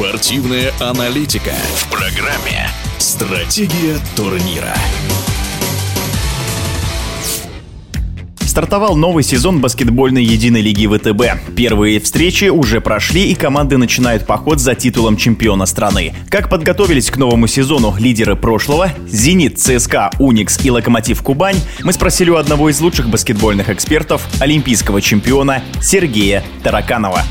Спортивная аналитика в программе «Стратегия турнира». Стартовал новый сезон баскетбольной единой лиги ВТБ. Первые встречи уже прошли, и команды начинают поход за титулом чемпиона страны. Как подготовились к новому сезону лидеры прошлого – «Зенит», «ЦСКА», «Уникс» и «Локомотив Кубань» – мы спросили у одного из лучших баскетбольных экспертов, олимпийского чемпиона Сергея Тараканова.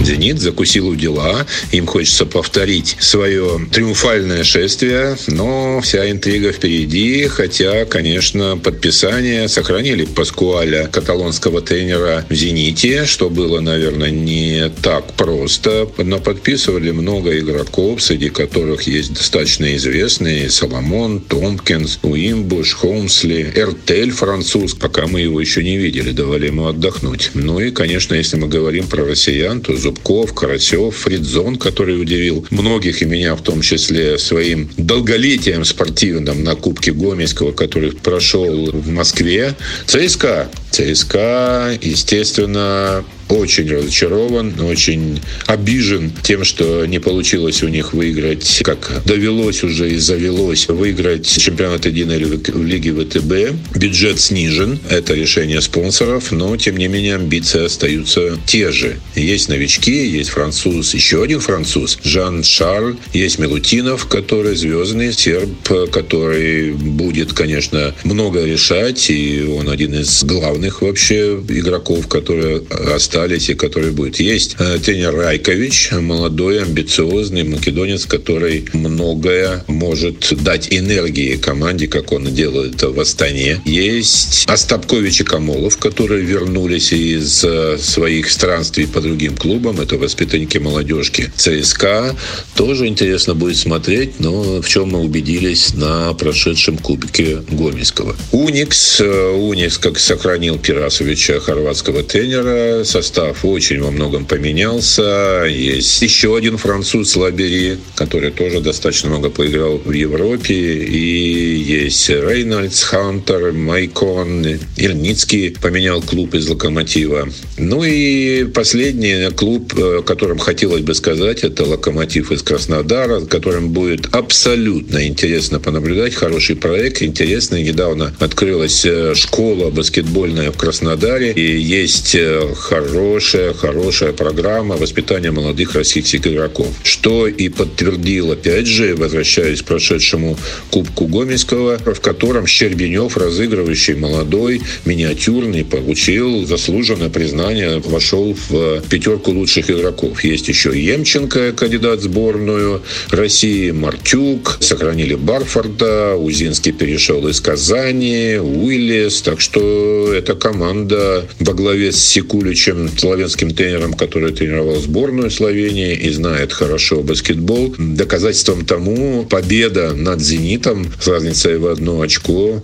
«Зенит» закусил у дела. Им хочется повторить свое триумфальное шествие, но вся интрига впереди. Хотя, конечно, подписание сохранили Паскуаля, каталонского тренера в «Зените», что было, наверное, не так просто. Но подписывали много игроков, среди которых есть достаточно известные Соломон, Томпкинс, Уимбуш, Холмсли, Эртель француз, пока мы его еще не видели, давали ему отдохнуть. Ну и, конечно, если мы говорим про россиян, то Зубков, Карасев, Фридзон, который удивил многих и меня в том числе своим долголетием спортивным на Кубке Гомельского, который прошел в Москве. ЦСКА. ЦСКА, естественно, очень разочарован, очень обижен тем, что не получилось у них выиграть, как довелось уже и завелось, выиграть чемпионат единой лиги ВТБ. Бюджет снижен, это решение спонсоров, но, тем не менее, амбиции остаются те же. Есть новички, есть француз, еще один француз, Жан Шарль, есть Милутинов, который звездный серб, который будет, конечно, много решать, и он один из главных вообще игроков, которые остались остались и который будет. Есть э, тренер Райкович, молодой, амбициозный македонец, который многое может дать энергии команде, как он делает в Астане. Есть Остапкович и Камолов, которые вернулись из э, своих странствий по другим клубам. Это воспитанники молодежки ЦСКА. Тоже интересно будет смотреть, но в чем мы убедились на прошедшем кубике Гомельского. Уникс. Э, Уникс, как сохранил Пирасовича, хорватского тренера, со состав очень во многом поменялся. Есть еще один француз Лабери, который тоже достаточно много поиграл в Европе. И есть Рейнольдс, Хантер, Майкон, Ильницкий поменял клуб из Локомотива. Ну и последний клуб, о котором хотелось бы сказать, это Локомотив из Краснодара, которым будет абсолютно интересно понаблюдать. Хороший проект, интересный. Недавно открылась э, школа баскетбольная в Краснодаре. И есть э, хороший хорошая, хорошая программа воспитания молодых российских игроков. Что и подтвердил, опять же, возвращаясь к прошедшему Кубку Гомельского, в котором Щербинев, разыгрывающий молодой, миниатюрный, получил заслуженное признание, вошел в пятерку лучших игроков. Есть еще Емченко, кандидат в сборную России, Мартюк, сохранили Барфорда, Узинский перешел из Казани, Уиллис. Так что эта команда во главе с Секуличем славянским тренером, который тренировал сборную Словении и знает хорошо баскетбол. Доказательством тому победа над «Зенитом» с разницей в одно очко.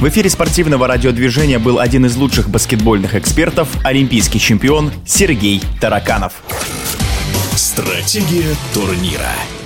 В эфире спортивного радиодвижения был один из лучших баскетбольных экспертов, олимпийский чемпион Сергей Тараканов. Стратегия турнира.